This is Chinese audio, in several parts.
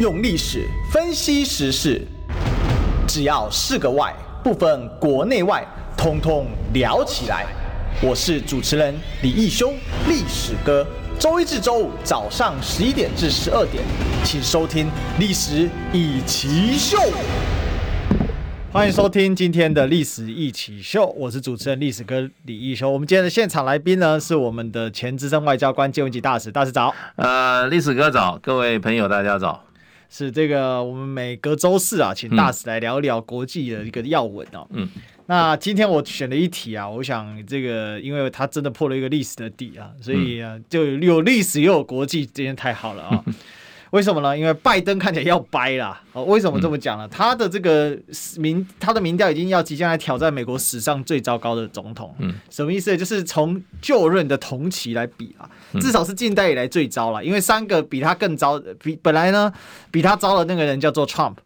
用历史分析时事，只要是个“外”，不分国内外，通通聊起来。我是主持人李义修，历史哥。周一至周五早上十一点至十二点，请收听《历史一奇秀》。欢迎收听今天的历史一起秀，我是主持人历史哥李易修。我们今天的现场来宾呢，是我们的前资深外交官建文吉大使，大使早。呃，历史哥早，各位朋友大家早。是这个，我们每隔周四啊，请大使来聊一聊国际的一个要闻哦。嗯，那今天我选了一题啊，我想这个，因为他真的破了一个历史的底啊，所以啊，就有历史又有国际，今天太好了啊。嗯 为什么呢？因为拜登看起来要掰啦。哦，为什么这么讲呢？他的这个民，他的民调已经要即将来挑战美国史上最糟糕的总统。嗯，什么意思？就是从就任的同期来比啊，至少是近代以来最糟了。因为三个比他更糟，比本来呢比他糟的那个人叫做 Trump，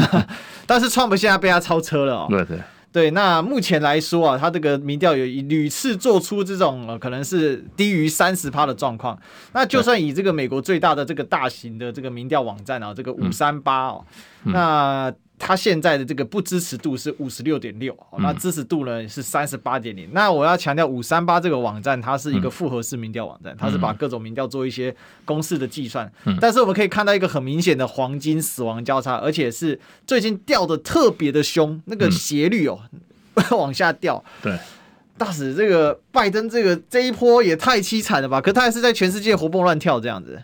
但是 Trump 现在被他超车了哦。对对。对，那目前来说啊，他这个民调有屡次做出这种、呃、可能是低于三十趴的状况。那就算以这个美国最大的这个大型的这个民调网站啊，这个五三八哦，嗯、那。他现在的这个不支持度是五十六点六，那支持度呢是三十八点零。那我要强调，五三八这个网站它是一个复合式民调网站，它是把各种民调做一些公式的计算。但是我们可以看到一个很明显的黄金死亡交叉，而且是最近掉的特别的凶，那个斜率哦 往下掉。对，大使，这个拜登这个这一波也太凄惨了吧？可他还是在全世界活蹦乱跳这样子。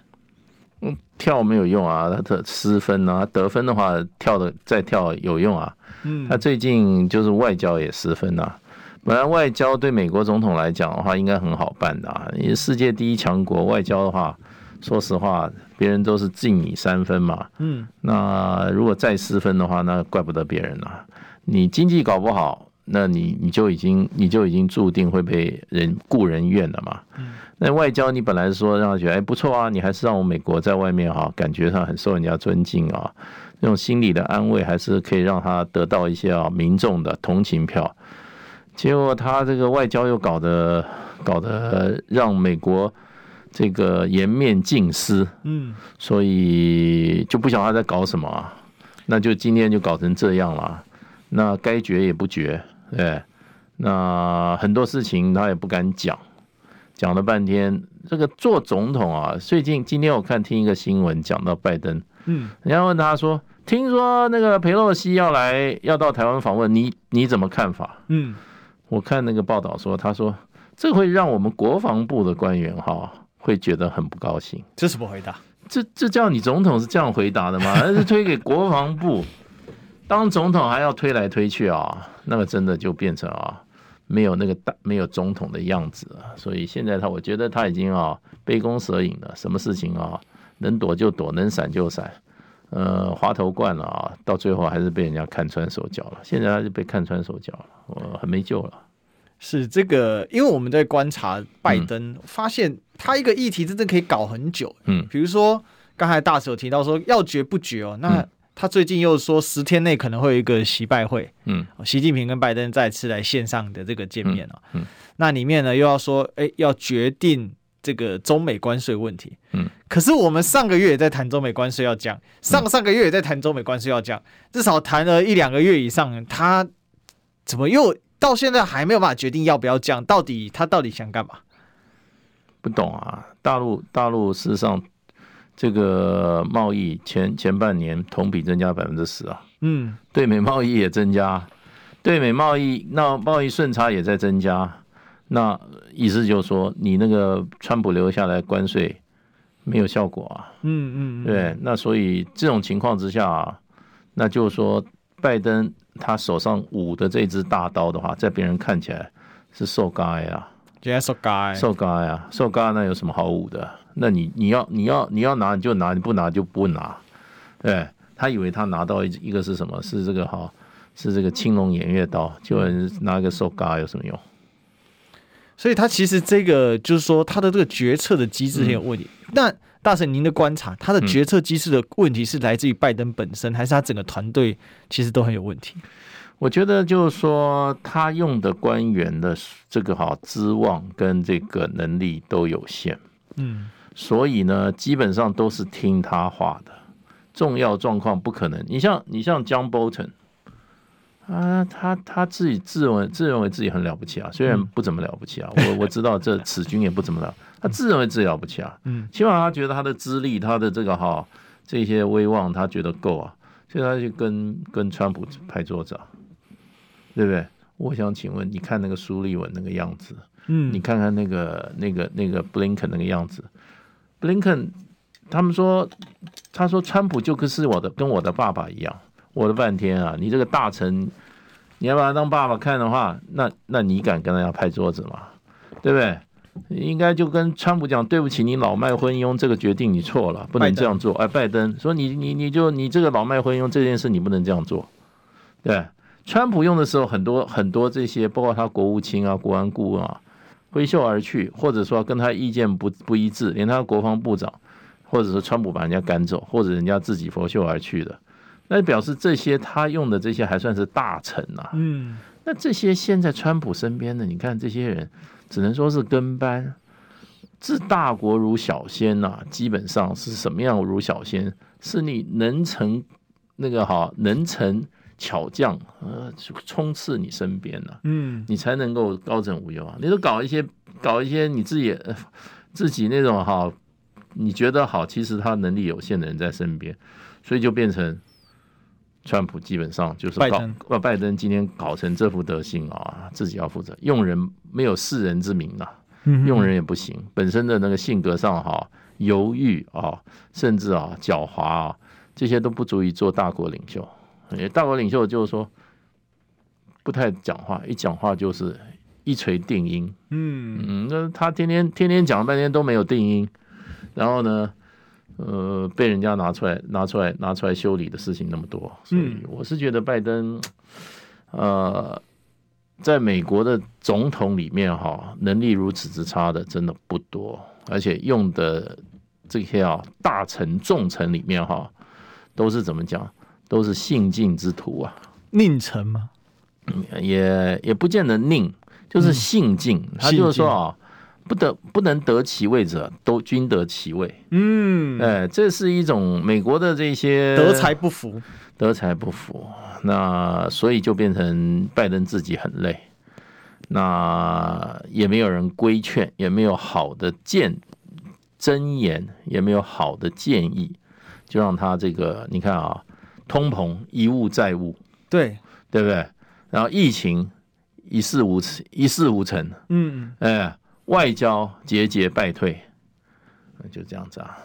跳没有用啊，他的失分啊，得分的话跳的再跳有用啊。嗯，他最近就是外交也失分啊。本来外交对美国总统来讲的话，应该很好办的啊。因为世界第一强国，外交的话，说实话，别人都是敬你三分嘛。嗯，那如果再失分的话，那怪不得别人了。你经济搞不好，那你你就已经你就已经注定会被人故人怨了嘛。嗯。那外交你本来是说让他觉得哎不错啊，你还是让我美国在外面哈感觉上很受人家尊敬啊，那种心理的安慰还是可以让他得到一些啊民众的同情票。结果他这个外交又搞得搞得让美国这个颜面尽失，嗯，所以就不晓得他在搞什么啊。那就今天就搞成这样了，那该绝也不绝，对，那很多事情他也不敢讲。讲了半天，这个做总统啊，最近今天我看听一个新闻，讲到拜登，嗯，人家问他说，听说那个裴洛西要来，要到台湾访问，你你怎么看法？嗯，我看那个报道说，他说这会让我们国防部的官员哈会觉得很不高兴。这是什么回答？这这叫你总统是这样回答的吗？还是推给国防部？当总统还要推来推去啊？那个真的就变成啊。没有那个大没有总统的样子了，所以现在他我觉得他已经啊杯弓蛇影了，什么事情啊能躲就躲，能闪就闪，呃滑头惯了啊，到最后还是被人家看穿手脚了。现在他就被看穿手脚了，我很没救了。是这个，因为我们在观察拜登，嗯、发现他一个议题真的可以搞很久。嗯，比如说刚才大使有提到说要决不决哦，那。嗯他最近又说十天内可能会有一个习拜会，嗯，习近平跟拜登再次来线上的这个见面了，嗯，那里面呢又要说，哎，要决定这个中美关税问题，嗯，可是我们上个月也在谈中美关税要降，上上个月也在谈中美关税要降，至少谈了一两个月以上，他怎么又到现在还没有办法决定要不要降？到底他到底想干嘛？不懂啊，大陆大陆事实上。这个贸易前前半年同比增加百分之十啊，嗯，对美贸易也增加，对美贸易那贸易顺差也在增加，那意思就是说你那个川普留下来关税没有效果啊，嗯嗯，对，那所以这种情况之下啊，那就是说拜登他手上舞的这支大刀的话，在别人看起来是受该啊，受该，受该啊，受该那有什么好舞的？那你你要你要你要拿你就拿，你不拿就不拿，对，他以为他拿到一一个是什么？是这个哈，是这个青龙偃月刀，就拿个手嘎有什么用？所以他其实这个就是说他的这个决策的机制很有问题。嗯、那大神您的观察，他的决策机制的问题是来自于拜登本身，嗯、还是他整个团队其实都很有问题？我觉得就是说他用的官员的这个哈资望跟这个能力都有限，嗯。所以呢，基本上都是听他话的，重要状况不可能。你像你像 John Bolton，啊，他他自己自认为自认为自己很了不起啊，虽然不怎么了不起啊，嗯、我我知道这此君也不怎么了，他自认为自己了不起啊，嗯，起码他觉得他的资历，他的这个哈这些威望，他觉得够啊，所以他就跟跟川普拍桌子啊，对不对？我想请问，你看那个苏利文那个样子，嗯，你看看那个那个那个布林肯那个样子，布林肯。他们说，他说川普就跟是我的跟我的爸爸一样，我的半天啊！你这个大臣，你要把他当爸爸看的话，那那你敢跟他要拍桌子吗？对不对？应该就跟川普讲，对不起，你老迈昏庸，这个决定你错了，不能这样做。哎，拜登说你你你就你这个老迈昏庸这件事你不能这样做。对，川普用的时候很多很多这些，包括他国务卿啊、国安顾问啊，挥袖而去，或者说跟他意见不不一致，连他国防部长。或者说川普把人家赶走，或者人家自己拂袖而去的，那表示这些他用的这些还算是大臣呐。嗯，那这些现在川普身边的，你看这些人，只能说是跟班。治大国如小仙呐，基本上是什么样如小仙？是你能成那个哈能臣巧将，呃，充斥你身边呐，嗯，你才能够高枕无忧啊。你都搞一些搞一些你自己自己那种哈。你觉得好，其实他能力有限的人在身边，所以就变成川普基本上就是搞，拜登，拜登今天搞成这副德行啊，自己要负责。用人没有世人之明呐，用人也不行，本身的那个性格上哈犹豫啊，甚至啊狡猾啊，这些都不足以做大国领袖。大国领袖就是说不太讲话，一讲话就是一锤定音。嗯嗯，那他天天天天讲了半天都没有定音。然后呢，呃，被人家拿出来、拿出来、拿出来修理的事情那么多，所以我是觉得拜登，呃，在美国的总统里面哈，能力如此之差的真的不多，而且用的这些啊大臣、重臣里面哈，都是怎么讲，都是信进之徒啊，佞臣吗？也也不见得佞，就是信进，嗯、他就是说啊。不得不能得其位者，都均得其位。嗯，哎，这是一种美国的这些德才不服，德才不服。那所以就变成拜登自己很累，那也没有人规劝，也没有好的建真言，也没有好的建议，就让他这个你看啊，通膨一物再物，对对不对？然后疫情一事无成，一事无成。嗯，哎。外交节节败退，就这样子啊。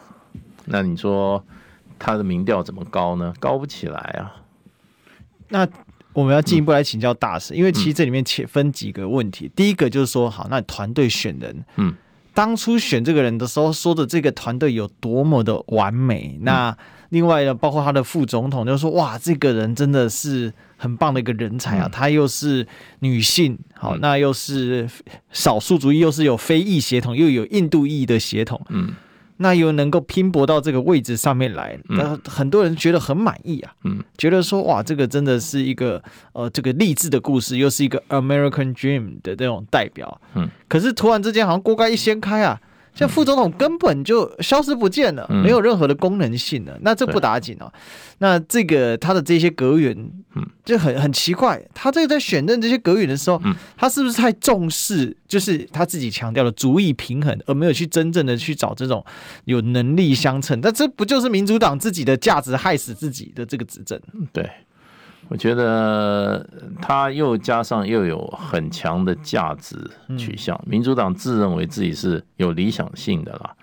那你说他的民调怎么高呢？高不起来啊。那我们要进一步来请教大师，嗯、因为其实这里面且分几个问题。嗯、第一个就是说，好，那团队选人，嗯，当初选这个人的时候说的这个团队有多么的完美。嗯、那另外呢，包括他的副总统，就说，哇，这个人真的是。很棒的一个人才啊，嗯、她又是女性，好，嗯、那又是少数族裔，又是有非裔血统，又有印度裔的血统，嗯，那又能够拼搏到这个位置上面来，那、嗯、很多人觉得很满意啊，嗯，觉得说哇，这个真的是一个呃，这个励志的故事，又是一个 American Dream 的这种代表，嗯，可是突然之间好像锅盖一掀开啊。像副总统根本就消失不见了，嗯、没有任何的功能性了。那这不打紧哦。对那这个他的这些阁员，就很很奇怪。他这个在选任这些阁员的时候，嗯、他是不是太重视，就是他自己强调的足以平衡，而没有去真正的去找这种有能力相称？那这不就是民主党自己的价值害死自己的这个执政？对。我觉得他又加上又有很强的价值取向，民主党自认为自己是有理想性的啦。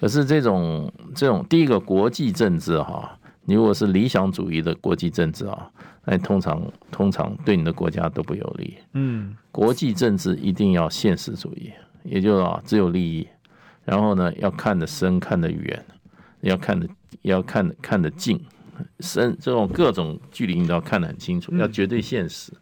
可是这种这种第一个国际政治哈，你如果是理想主义的国际政治啊，那通常通常对你的国家都不有利。嗯，国际政治一定要现实主义，也就是啊只有利益，然后呢要看得深看得远，要看得要看得看得近。深这种各种距离你都要看得很清楚，要绝对现实，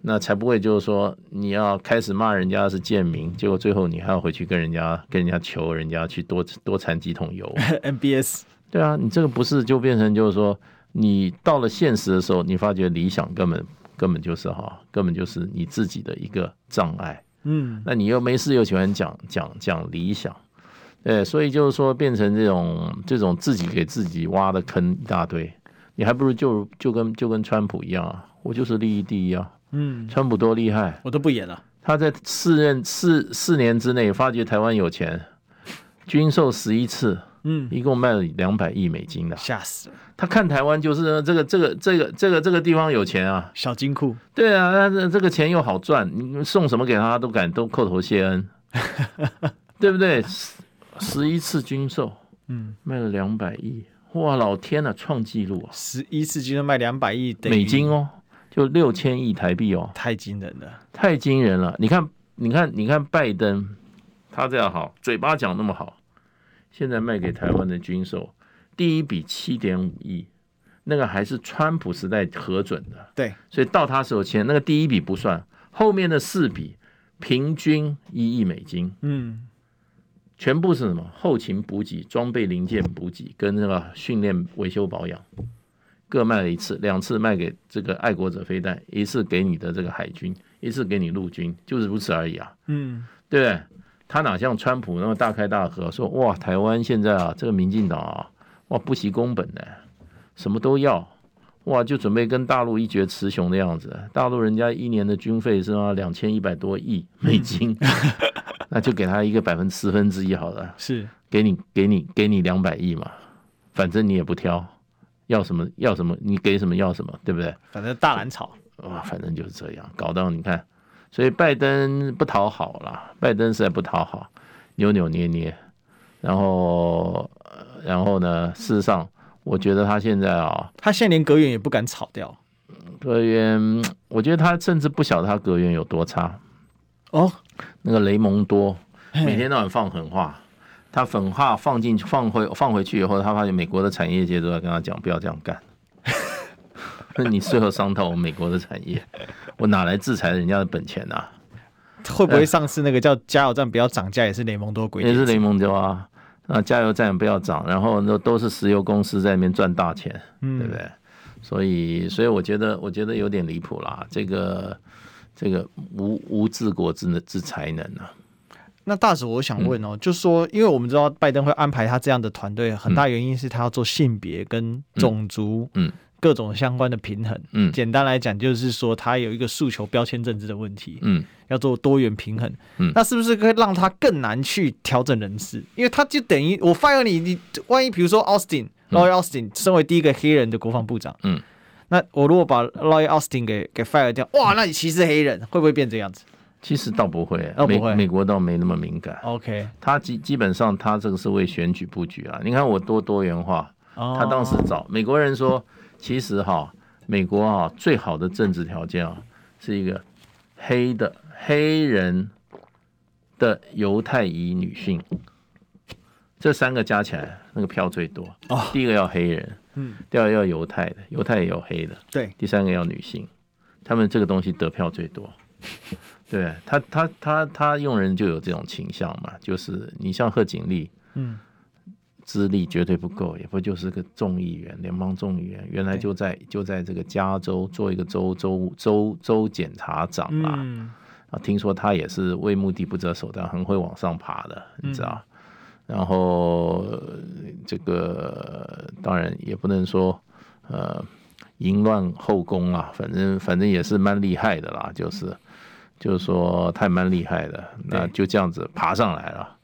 那才不会就是说你要开始骂人家是贱民，结果最后你还要回去跟人家跟人家求人家去多多产几桶油。MBS 对啊，你这个不是就变成就是说你到了现实的时候，你发觉理想根本根本就是哈，根本就是你自己的一个障碍。嗯，那你又没事又喜欢讲讲讲理想。对，所以就是说变成这种这种自己给自己挖的坑一大堆，你还不如就就跟就跟川普一样啊，我就是利益第一啊。嗯，川普多厉害，我都不演了。他在四任四四年之内发觉台湾有钱，军售十一次，嗯，一共卖了两百亿美金的，吓死了。他看台湾就是这个这个这个这个这个地方有钱啊，小金库。对啊，那这这个钱又好赚，你送什么给他都敢都叩头谢恩，对不对？十一次军售，嗯，卖了两百亿，哇，老天呐，创纪录啊！十一次军售卖两百亿美金哦。就六千亿台币哦，太惊人了，太惊人了！你看，你看，你看，拜登他这样好，嘴巴讲那么好，现在卖给台湾的军售，第一笔七点五亿，那个还是川普时代核准的，对，所以到他手前那个第一笔不算，后面的四笔平均一亿美金，嗯，全部是什么？后勤补给、装备零件补给跟那个训练维修保养。各卖了一次，两次卖给这个爱国者飞弹，一次给你的这个海军，一次给你陆军，就是如此而已啊。嗯，对不对？他哪像川普那么大开大合，说哇，台湾现在啊，这个民进党啊，哇，不惜工本的，什么都要，哇，就准备跟大陆一决雌雄的样子。大陆人家一年的军费是啊，两千一百多亿美金，嗯、那就给他一个百分之十分之一好了，是。给你给你给你两百亿嘛，反正你也不挑。要什么要什么，你给什么要什么，对不对？反正大蓝草。哇，反正就是这样，搞到你看，所以拜登不讨好了，拜登实在不讨好，扭扭捏捏，然后然后呢，事实上，我觉得他现在啊，他现在连阁员也不敢炒掉，阁员，我觉得他甚至不晓得他阁员有多差哦，那个雷蒙多每天到晚放狠话。他狠话放进去，放回放回去以后，他发现美国的产业界都在跟他讲，不要这样干。那你最后伤到我们美国的产业，我哪来制裁人家的本钱啊？会不会上次那个叫加油站不要涨价，也是雷蒙多规定？也是雷蒙多啊，啊，加油站不要涨，然后那都是石油公司在那边赚大钱，嗯、对不对？所以，所以我觉得，我觉得有点离谱啦。这个，这个无无治国之之才能啊。那大使，我想问哦，嗯、就是说，因为我们知道拜登会安排他这样的团队，很大原因是他要做性别跟种族，嗯，各种相关的平衡。嗯，简单来讲，就是说他有一个诉求标签政治的问题，嗯，要做多元平衡。嗯，那是不是可以让他更难去调整人事？因为他就等于我 fire 你，你万一比如说 Austin，Lloyd Austin 身为第一个黑人的国防部长，嗯，那我如果把 Lloyd Austin 给给 fire 掉，哇，那你歧视黑人会不会变这样子？其实倒不会，不会美美国倒没那么敏感。OK，他基基本上他这个是为选举布局啊。你看我多多元化，他当时找美国人说，其实哈，美国啊最好的政治条件啊是一个黑的黑人的犹太裔女性，这三个加起来那个票最多。哦，第一个要黑人，嗯，第二个要犹太的，犹太也有黑的，对，第三个要女性，他们这个东西得票最多。对他，他他他用人就有这种倾向嘛，就是你像贺锦丽，嗯，资历绝对不够，也不就是个众议员，联邦众议员，原来就在就在这个加州做一个州州州州检察长啊，啊，听说他也是为目的不择手段，很会往上爬的，你知道？然后这个当然也不能说呃淫乱后宫啊，反正反正也是蛮厉害的啦，就是。就是说他蛮厉害的，那就这样子爬上来了。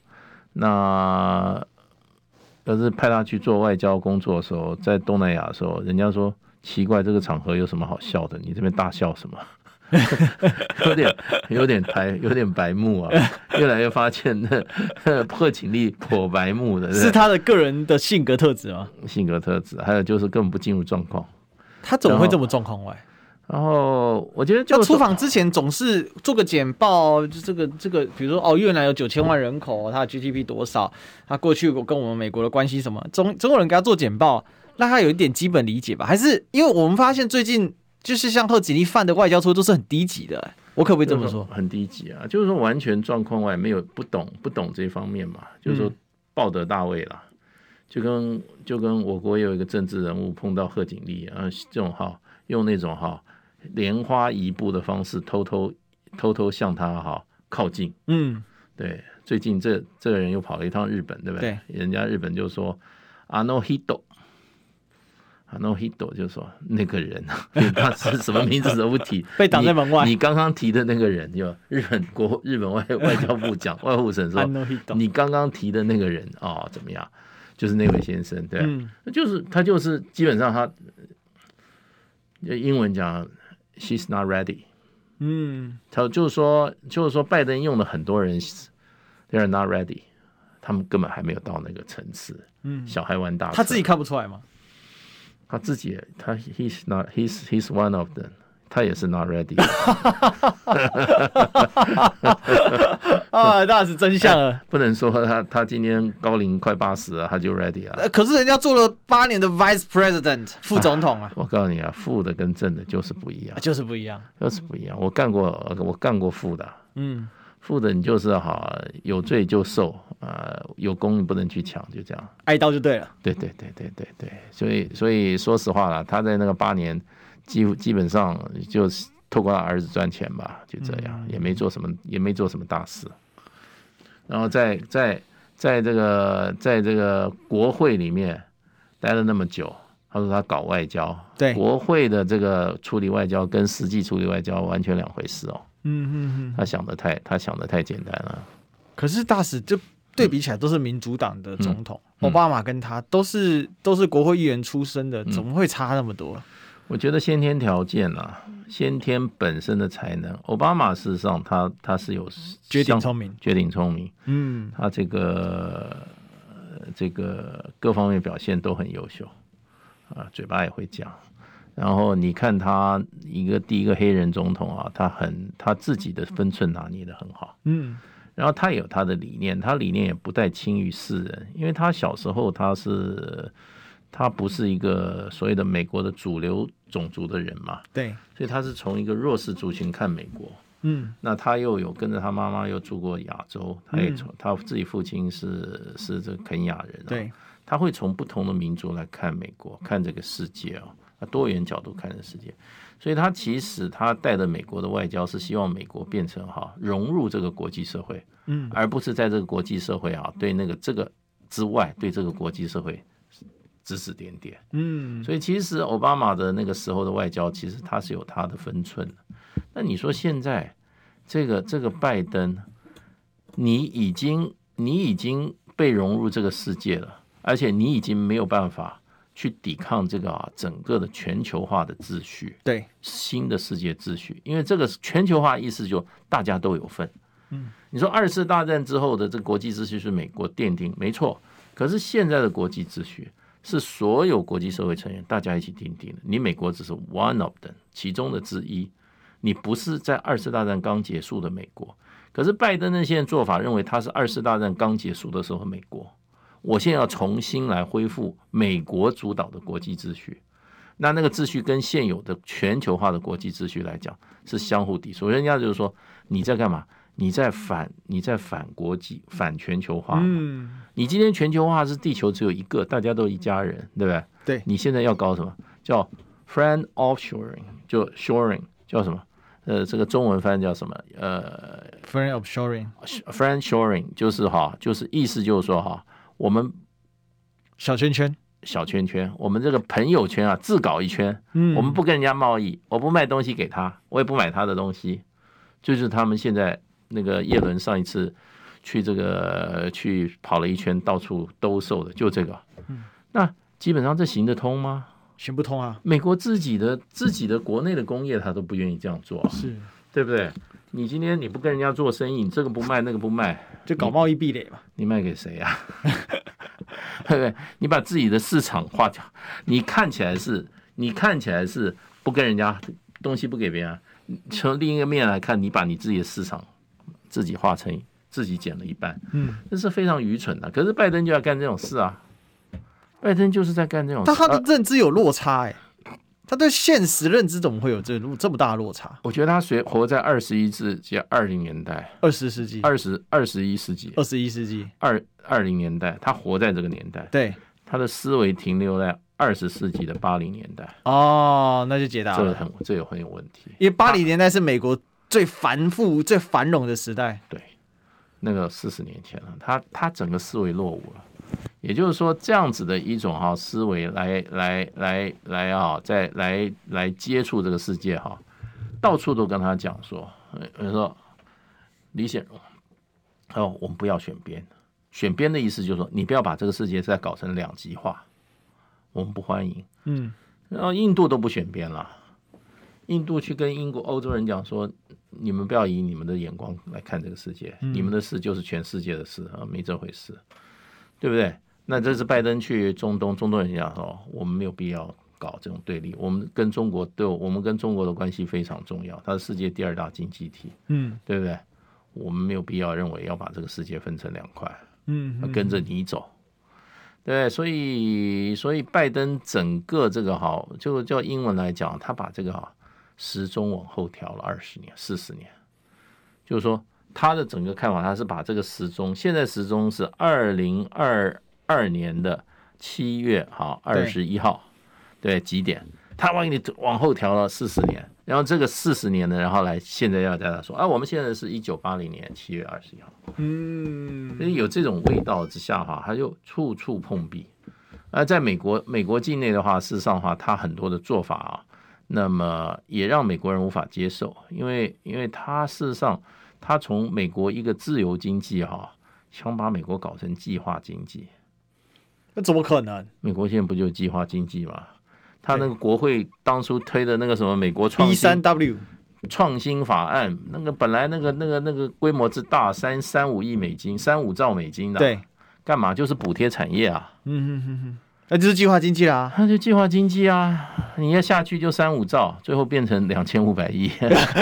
那要是派他去做外交工作的时候，在东南亚的时候，人家说奇怪，这个场合有什么好笑的？你这边大笑什么？有点有点白有点白目啊！越来越发现那贺锦丽破白目的，是他的个人的性格特质吗？性格特质，还有就是根本不进入状况。他怎么会这么状况外？然后我觉得，就出访之前总是做个简报，就这个这个，比如说哦，越南有九千万人口，它的 GDP 多少？他过去跟我们美国的关系什么？中中国人给他做简报，让他有一点基本理解吧？还是因为我们发现最近就是像贺锦丽犯的外交错都是很低级的，我可不可以这么说？很低级啊，就是说完全状况外，没有不懂不懂这方面嘛，就是说报得大位了，就跟就跟我国有一个政治人物碰到贺锦丽啊，这种哈用那种哈。莲花一步的方式，偷偷偷偷向他哈靠近，嗯，对，最近这这个人又跑了一趟日本，对不对？对，人家日本就说阿诺希多，阿诺希多就说那个人，他是什么名字都不提，被挡在门外。你刚刚提的那个人，就日本国日本外外交部讲 外务省说，你刚刚提的那个人哦，怎么样？就是那位先生，对，嗯、就是他，就是基本上他，英文讲，she's not ready。嗯，他就是说，就是说，拜登用了很多人，they are not ready，他们根本还没有到那个层次。嗯，小孩玩大，他自己看不出来吗？他自己，他 he's not，he's he's one of them。他也是 not ready。啊，那是真相了。不能说他他今天高龄快八十了，他就 ready 啊。可是人家做了八年的 vice president 副总统啊。我告诉你啊，副的跟正的就是不一样，就是不一样，就是不一样。我干过，我干过副的。嗯，副的你就是好有罪就受啊，有功你不能去抢，就这样，挨刀就对了。对对对对对对，所以所以说实话了，他在那个八年。基基本上就是透过他儿子赚钱吧，就这样，也没做什么，也没做什么大事。然后在在在这个在这个国会里面待了那么久，他说他搞外交，对国会的这个处理外交跟实际处理外交完全两回事哦。嗯嗯嗯，他想的太他想的太简单了。可是大使就对比起来都是民主党的总统，奥巴马跟他都是都是国会议员出身的，怎么会差那么多？我觉得先天条件啊，先天本身的才能，奥巴马事实上他他是有绝顶聪明，绝顶聪明，嗯，他这个这个各方面表现都很优秀，啊，嘴巴也会讲，然后你看他一个第一个黑人总统啊，他很他自己的分寸拿捏的很好，嗯，然后他有他的理念，他理念也不带轻于世人，因为他小时候他是。他不是一个所谓的美国的主流种族的人嘛？对，所以他是从一个弱势族群看美国。嗯，那他又有跟着他妈妈又住过亚洲，他也从他自己父亲是是这个肯亚人。对，他会从不同的民族来看美国，看这个世界哦，他多元角度看这个世界。所以他其实他带着美国的外交是希望美国变成哈融入这个国际社会，嗯，而不是在这个国际社会啊对那个这个之外对这个国际社会。指指点点，嗯，所以其实奥巴马的那个时候的外交，其实他是有他的分寸的。那你说现在这个这个拜登，你已经你已经被融入这个世界了，而且你已经没有办法去抵抗这个啊整个的全球化的秩序，对新的世界秩序，因为这个全球化意思就大家都有份。嗯，你说二次大战之后的这个国际秩序是美国奠定，没错，可是现在的国际秩序。是所有国际社会成员大家一起订定的，你美国只是 one of them 其中的之一，你不是在二次大战刚结束的美国。可是拜登那些做法认为他是二次大战刚结束的时候美国，我现在要重新来恢复美国主导的国际秩序，那那个秩序跟现有的全球化的国际秩序来讲是相互抵触。人家就是说你在干嘛？你在反你在反国际反全球化，嗯，你今天全球化是地球只有一个，大家都一家人，对不对？对，你现在要搞什么？叫 friend offshoring，就 shoring，叫什么？呃，这个中文翻译叫什么？呃，friend of shoring，friend shoring 就是哈，就是意思就是说哈，我们小圈圈小圈圈，我们这个朋友圈啊，自搞一圈，嗯，我们不跟人家贸易，我不卖东西给他，我也不买他的东西，就是他们现在。那个叶伦上一次去这个去跑了一圈，到处兜售的，就这个。嗯那基本上这行得通吗？行不通啊！美国自己的自己的国内的工业，他都不愿意这样做，是对不对？你今天你不跟人家做生意，你这个不卖，那个不卖，就搞贸易壁垒嘛？你卖给谁呀？对不对？你把自己的市场划掉，你看起来是，你看起来是不跟人家东西不给别人，从另一个面来看，你把你自己的市场。自己化成自己减了一半，嗯，这是非常愚蠢的。可是拜登就要干这种事啊！拜登就是在干这种事，但他的认知有落差哎、欸，他对现实认知怎么会有这这么大的落差？我觉得他学活在二十一世纪二零年代，二十世纪，二十二十一世纪，二十一世纪。二二零年代，他活在这个年代，对，他的思维停留在二十世纪的八零年代。哦，那就解答了，这个很这有很有问题，因为八零年代是美国。最繁复、最繁荣的时代，对，那个四十年前了，他他整个思维落伍了。也就是说，这样子的一种哈思维来来来来啊，再来来接触这个世界哈，到处都跟他讲说，比如说李显荣，哦，我们不要选边，选边的意思就是说，你不要把这个世界再搞成两极化，我们不欢迎。嗯，然后印度都不选边了，印度去跟英国、欧洲人讲说，你们不要以你们的眼光来看这个世界，你们的事就是全世界的事啊，没这回事。对不对？那这是拜登去中东，中东人讲说，我们没有必要搞这种对立。我们跟中国对，我们跟中国的关系非常重要，它是世界第二大经济体，嗯，对不对？我们没有必要认为要把这个世界分成两块，嗯，跟着你走，对，所以，所以拜登整个这个哈，就叫英文来讲，他把这个哈时钟往后调了二十年、四十年，就是说。他的整个看法，他是把这个时钟，现在时钟是二零二二年的七月好二十一号，对，对几点？他往你往后调了四十年，然后这个四十年呢，然后来现在要大家说，啊，我们现在是一九八零年七月二十一号，嗯，所以有这种味道之下哈，他就处处碰壁。而在美国，美国境内的话，事实上的话，他很多的做法啊，那么也让美国人无法接受，因为因为他事实上。他从美国一个自由经济哈，想把美国搞成计划经济，那怎么可能？美国现在不就计划经济吗？他那个国会当初推的那个什么美国创新 B 三 W 创新法案，那个本来那个那个那个规模之大，三三五亿美金，三五兆美金的，对，干嘛就是补贴产业啊？嗯哼哼哼。那就是计划经济啦，那就计划经济啊！你要下去就三五兆，最后变成两千五百亿，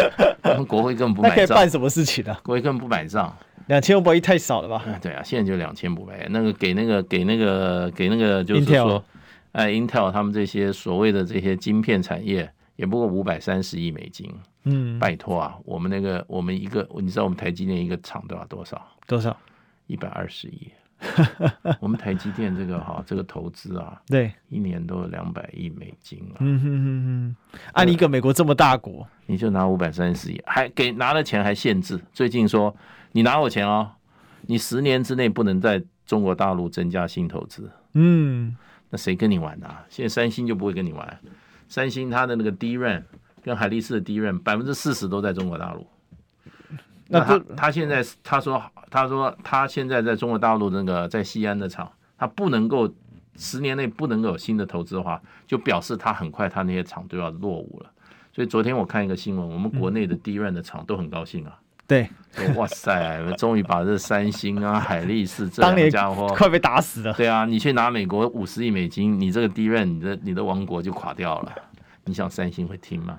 国会根本不买账。那可以办什么事情呢？国会根本不买账，两千五百亿太少了吧？对啊，现在就两千五百亿，那个给那个给那个给那个就是说，哎，Intel 他们这些所谓的这些晶片产业，也不过五百三十亿美金。嗯，拜托啊，我们那个我们一个，你知道我们台积电一个厂都要多少？多少？一百二十亿。我们台积电这个哈，这个投资啊，对，一年都有两百亿美金啊。嗯哼哼哼，按一个美国这么大国，你就拿五百三十亿，还给拿了钱还限制。最近说你拿我钱哦，你十年之内不能在中国大陆增加新投资。嗯，那谁跟你玩啊？现在三星就不会跟你玩，三星它的那个 DRAM 跟海力士的 DRAM 百分之四十都在中国大陆。那他他现在他说他说他现在在中国大陆那个在西安的厂，他不能够十年内不能够有新的投资的话，就表示他很快他那些厂都要落伍了。所以昨天我看一个新闻，我们国内的 DRAM 的厂都很高兴啊。对，哇塞，终于把这三星啊、海力士这两家伙快被打死了。对啊，你去拿美国五十亿美金，你这个 DRAM 你的你的王国就垮掉了。你想三星会听吗？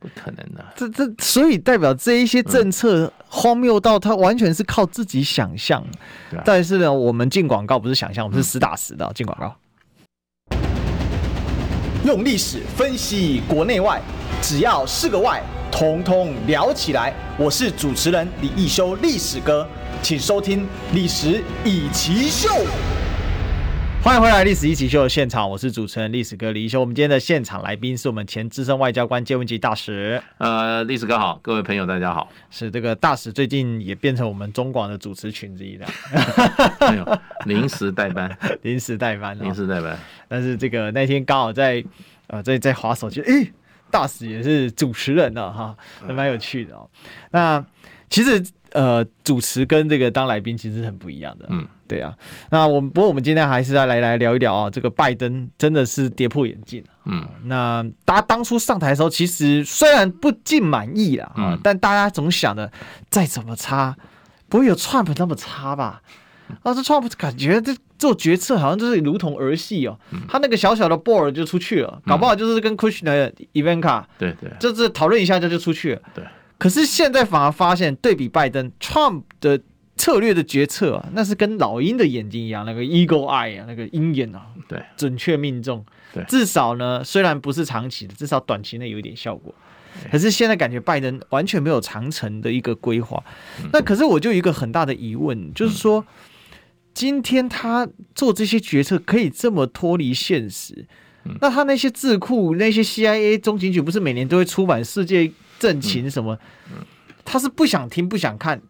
不可能的，这这所以代表这一些政策荒谬到他完全是靠自己想象。嗯、但是呢，我们进广告不是想象，我们是实打实的进广告。用历史分析国内外，只要是个“外”，统统聊起来。我是主持人李易修，历史哥，请收听《历史以奇秀》。欢迎回来，《历史一起秀》的现场，我是主持人历史哥李一修。我们今天的现场来宾是我们前资深外交官介文汲大使。呃，历史哥好，各位朋友大家好。是这个大使最近也变成我们中广的主持群之一了。没有，临时代班，临时代班，临时代班。但是这个那天刚好在呃在在滑手机，诶，大使也是主持人呢，哈，还蛮有趣的哦。那其实。呃，主持跟这个当来宾其实很不一样的，嗯，对啊。那我们不过我们今天还是要来来聊一聊啊，这个拜登真的是跌破眼镜，嗯。那大家当初上台的时候，其实虽然不尽满意啦，啊，嗯，但大家总想的再怎么差，不会有 Trump 那么差吧？啊，这 Trump 感觉这做决策好像就是如同儿戏哦，他那个小小的 board 就出去了，搞不好就是跟 Kushner、Ivanka，对对，就是讨论一下就就出去了，对。可是现在反而发现，对比拜登，Trump 的策略的决策啊，那是跟老鹰的眼睛一样，那个 Eagle Eye 啊，那个鹰眼啊，对，准确命中。对，至少呢，虽然不是长期的，至少短期内有一点效果。可是现在感觉拜登完全没有长程的一个规划。那可是我就有一个很大的疑问，就是说，今天他做这些决策可以这么脱离现实，那他那些智库、那些 CIA 中情局，不是每年都会出版世界？政情什么？他是不想听、不想看，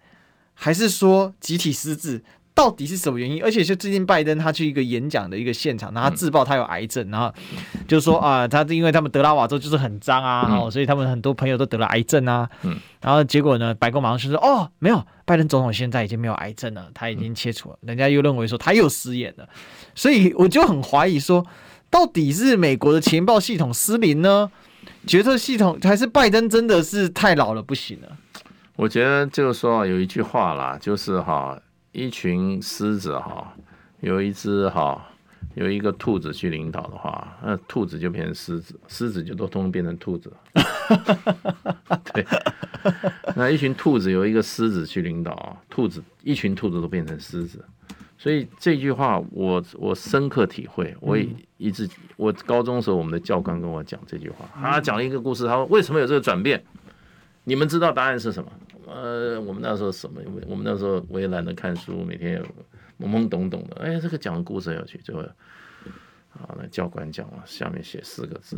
还是说集体失智？到底是什么原因？而且就最近拜登他去一个演讲的一个现场，然后他自曝他有癌症，然后就说啊，他因为他们德拉瓦州就是很脏啊，然后所以他们很多朋友都得了癌症啊。然后结果呢，白宫马上就说哦，没有，拜登总统现在已经没有癌症了，他已经切除了。人家又认为说他又失言了，所以我就很怀疑说，到底是美国的情报系统失灵呢？决策系统还是拜登真的是太老了不行了？我觉得就是说有一句话啦，就是哈。一群狮子哈，有一只哈，有一个兔子去领导的话，那兔子就变成狮子，狮子就都通通变成兔子。对，那一群兔子有一个狮子去领导，兔子一群兔子都变成狮子。所以这句话我我深刻体会，我也一直我高中时候我们的教官跟我讲这句话，他讲了一个故事，他说为什么有这个转变？你们知道答案是什么？呃，我们那时候什么？我们那时候我也懒得看书，每天懵懵懂懂的。哎，这个讲的故事很有趣，最后啊，那教官讲了，下面写四个字：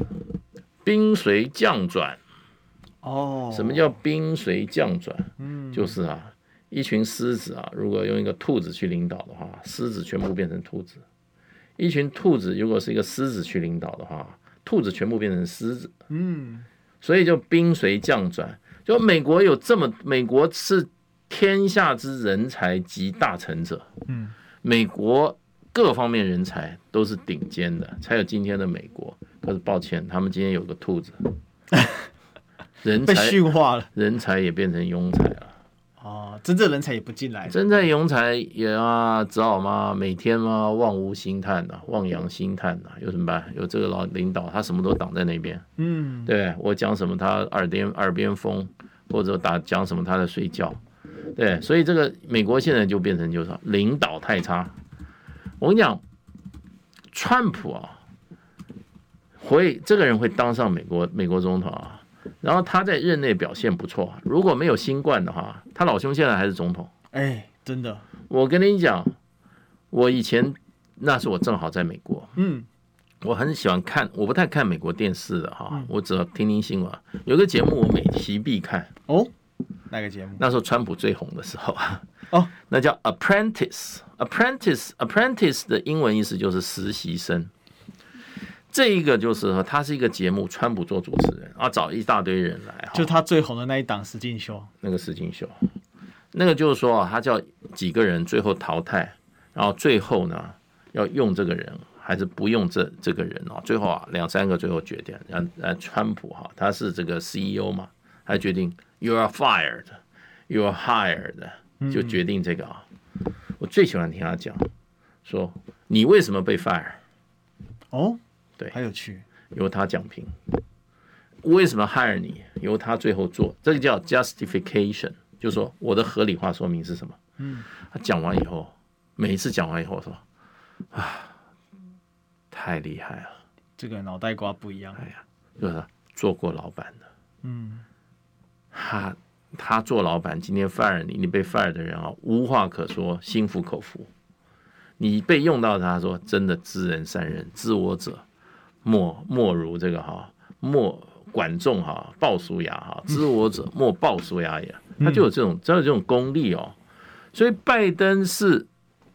兵随将转。哦，什么叫兵随将转？嗯，就是啊，一群狮子啊，如果用一个兔子去领导的话，狮子全部变成兔子；一群兔子如果是一个狮子去领导的话，兔子全部变成狮子。嗯，所以就兵随将转。就美国有这么，美国是天下之人才集大成者。嗯，美国各方面人才都是顶尖的，才有今天的美国。可是抱歉，他们今天有个兔子，人才被驯化了，人才也变成庸才了。哦，真正人才也不进来，真正庸才也啊，只好嘛，每天嘛，望屋兴叹呐，望洋兴叹呐，有什么办？有这个老领导，他什么都挡在那边。嗯，对，我讲什么他耳边耳边风，或者打讲什么他在睡觉。对，所以这个美国现在就变成就是领导太差。我跟你讲，川普啊，会这个人会当上美国美国总统啊。然后他在任内表现不错，如果没有新冠的话，他老兄现在还是总统。哎，真的，我跟你讲，我以前那是我正好在美国，嗯，我很喜欢看，我不太看美国电视的哈，我只要听听新闻。有个节目我每期必看。哦，那个节目？那时候川普最红的时候。啊，哦，那叫 Apprentice，Apprentice，Apprentice 的英文意思就是实习生。这一个就是说，他是一个节目，川普做主持人，啊找一大堆人来，就他最红的那一档实境秀，那个实境秀，那个就是说啊，他叫几个人最后淘汰，然后最后呢要用这个人还是不用这这个人啊？最后啊两三个最后决定，让让川普哈，他是这个 CEO 嘛，他决定 You are fired, you are hired，就决定这个啊。我最喜欢听他讲，说你为什么被 fire？哦。对，很有趣，由他讲评。为什么 hire 你？由他最后做，这个叫 justification，就是说我的合理化说明是什么？嗯，他讲完以后，每一次讲完以后说，啊，太厉害了，这个脑袋瓜不一样。哎呀，就是做过老板的，嗯，他他做老板，今天 fire 你，你被 fire 的人啊，无话可说，心服口服。你被用到，他说真的知人善任，知我者。莫莫如这个哈，莫管仲哈，鲍叔牙哈，知我者 莫鲍叔牙也。他就有这种，只有这种功力哦。所以拜登是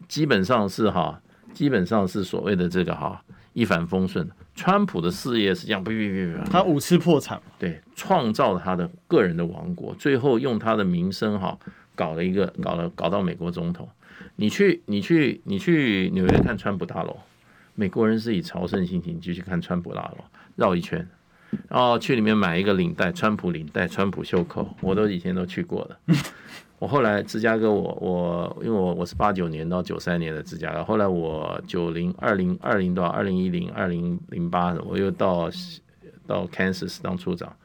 基本上是哈，基本上是所谓的这个哈一帆风顺。川普的事业是这样，不不不不，他五次破产，对，创造了他的个人的王国，最后用他的名声哈搞了一个，搞了搞到美国总统。你去你去你去纽约看川普大楼。美国人是以朝圣心情就去看川普大楼，绕一圈，然后去里面买一个领带，川普领带，川普袖扣，我都以前都去过了。我后来芝加哥我，我我因为我我是八九年到九三年的芝加哥，后来我九零二零二零到二零一零二零零八，我又到到 Kansas 当处长，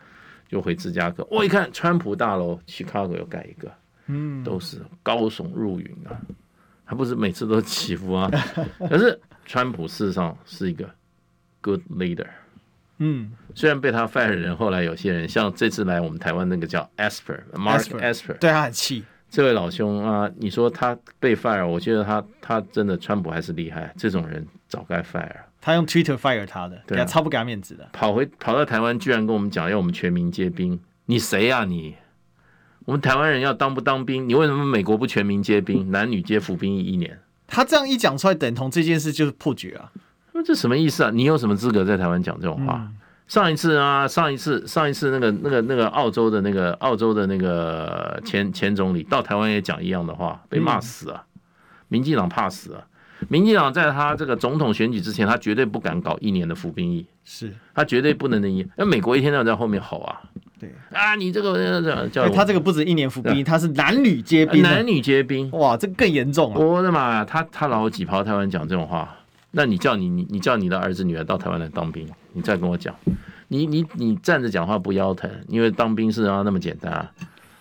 就回芝加哥。我一看川普大楼，Chicago 又盖一个，嗯，都是高耸入云啊，还不是每次都起伏啊，可是。川普事实上是一个 good leader，嗯，虽然被他 fire 的人，后来有些人像这次来我们台湾那个叫 Esper，Mark Esper，对他很气。这位老兄啊，你说他被 fire，我觉得他他真的川普还是厉害，这种人早该 fire。他用 Twitter fire 他的，对啊，超不给他面子的。跑回跑到台湾，居然跟我们讲要我们全民皆兵，你谁呀你？我们台湾人要当不当兵？你为什么美国不全民皆兵，男女皆服兵役一年？他这样一讲出来，等同这件事就是破局啊！那这什么意思啊？你有什么资格在台湾讲这种话？嗯、上一次啊，上一次，上一次那个那个那个澳洲的那个澳洲的那个前前总理到台湾也讲一样的话，被骂死啊！嗯、民进党怕死啊！民进党在他这个总统选举之前，他绝对不敢搞一年的服兵役，是他绝对不能那一。那美国一天到晚在后面吼啊！对啊，你这个叫叫他这个不止一年服兵役，他是男女皆兵，男女皆兵，哇，这个更严重啊！我的妈呀，他他老几跑台湾讲这种话，那你叫你你你叫你的儿子女儿到台湾来当兵，你再跟我讲，你你你站着讲话不腰疼，因为当兵是啊那么简单啊，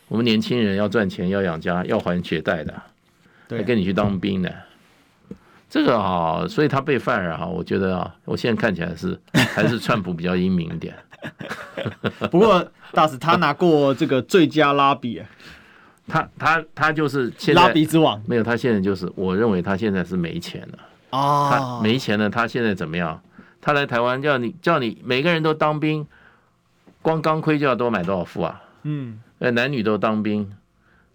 我们年轻人要赚钱要养家要还学贷的，对，跟你去当兵的。这个啊，所以他被 fire 啊，我觉得啊，我现在看起来是还是川普比较英明一点。不过大使他拿过这个最佳拉比，他他他就是拉比之王。没有，他现在就是，我认为他现在是没钱了啊，他没钱了，他现在怎么样？他来台湾叫你叫你每个人都当兵，光钢盔就要多买多少副啊？嗯，男女都当兵，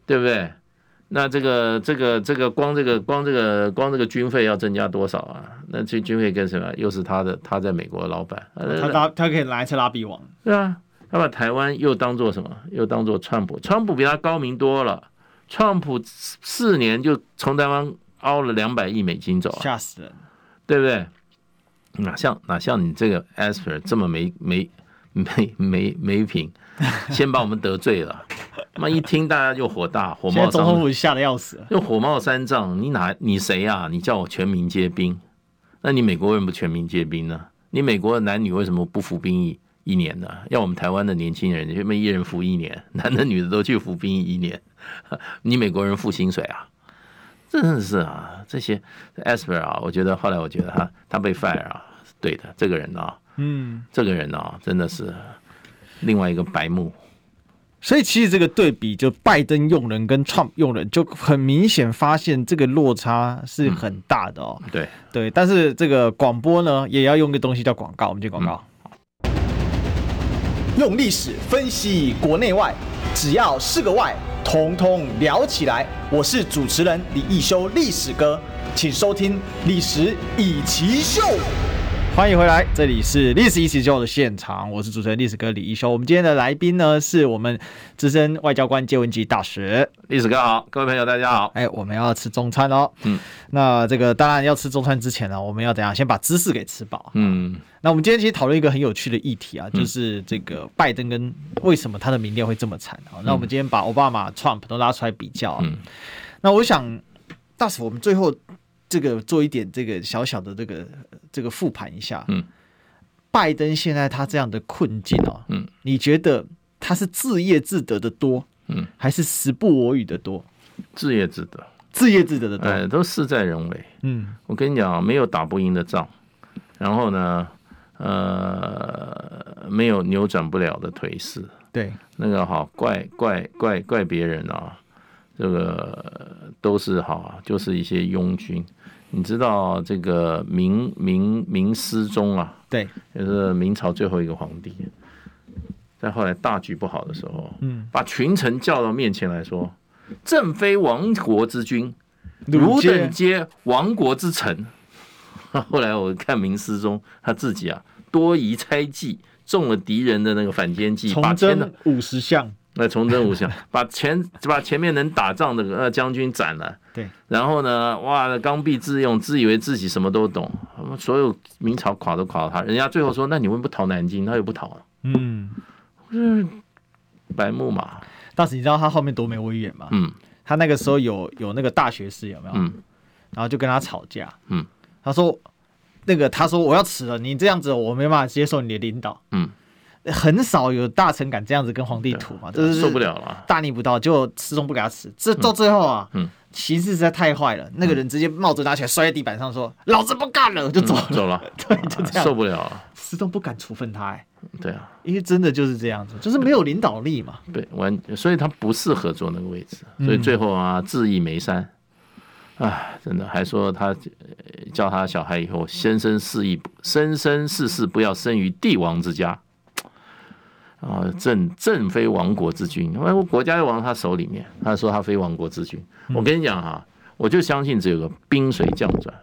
对不对？那这个这个这个光这个光这个光这个军费要增加多少啊？那这军费跟什么？又是他的，他在美国的老板，他他他可以来一次拉比王，对啊，他把台湾又当做什么？又当做川普，川普比他高明多了。川普四年就从台湾凹了两百亿美金走，吓死人，对不对？哪像哪像你这个 Esper 这么没没没没没品，先把我们得罪了。妈一听大家就火大，火冒三丈。总统府吓得要死，就火冒三丈。你哪你谁呀、啊？你叫我全民皆兵？那你美国为什么不全民皆兵呢？你美国的男女为什么不服兵役一年呢？要我们台湾的年轻人，你们一人服一年，男的女的都去服兵役一年？你美国人付薪水啊？真的是啊，这些 Esper 啊，我觉得后来我觉得他他被 fire 啊，对的，这个人啊，嗯，这个人啊，真的是另外一个白目。所以其实这个对比，就拜登用人跟 Trump 用人，就很明显发现这个落差是很大的哦。嗯、对对，但是这个广播呢，也要用个东西叫广告。我们接广告。嗯、用历史分析国内外，只要是个“外”，通通聊起来。我是主持人李易修，历史哥，请收听《历史以奇秀》。欢迎回来，这里是历史一起 SHOW 的现场，我是主持人历史哥李一修。我们今天的来宾呢，是我们资深外交官谢文吉大使。历史哥好，各位朋友大家好。哎，我们要吃中餐哦。嗯，那这个当然要吃中餐之前呢，我们要怎样？先把知识给吃饱。嗯，那我们今天其实讨论一个很有趣的议题啊，就是这个拜登跟为什么他的民调会这么惨啊？那我们今天把奥巴马、Trump 都拉出来比较。嗯，那我想大使，我们最后。这个做一点这个小小的这个这个复盘一下，嗯，拜登现在他这样的困境哦，嗯，你觉得他是自业自得的多，嗯，还是时不我与的多？自业自得，自业自得的多，哎，都事在人为，嗯，我跟你讲，没有打不赢的仗，然后呢，呃，没有扭转不了的颓势，对，那个好怪怪怪怪别人啊，这个都是好，就是一些庸军。你知道这个明明明思宗啊，对，就是明朝最后一个皇帝，在后来大局不好的时候，嗯，把群臣叫到面前来说：“朕非亡国之君，汝等皆亡国之臣。”后来我看明思宗他自己啊，多疑猜忌，中了敌人的那个反间计，从征五十项。来重征五项，把前把前面能打仗的呃将军斩了，对，然后呢，哇，刚愎自用，自以为自己什么都懂，所有明朝垮都垮了他，人家最后说，那你为什么不逃南京？他又不逃了，嗯，是白目嘛。当时你知道他后面多没威严吗？嗯，他那个时候有有那个大学士有没有？嗯，然后就跟他吵架，嗯，他说那个他说我要辞了，你这样子我没办法接受你的领导，嗯。很少有大臣敢这样子跟皇帝吐嘛，这是受不了了，大逆不道，就始终不给他吃。这到最后啊，形势实在太坏了，那个人直接帽子拿起来摔在地板上，说：“老子不干了，就走了。”走了，对，就这样，受不了了，始终不敢处分他。哎，对啊，因为真的就是这样子，就是没有领导力嘛。对，完，所以他不适合坐那个位置，所以最后啊，自縊眉山。哎，真的还说他叫他小孩以后，生生世世，生生世世不要生于帝王之家。啊，朕朕非亡国之君，因为国家要亡他手里面。他说他非亡国之君。我跟你讲哈，我就相信只有个兵水将转。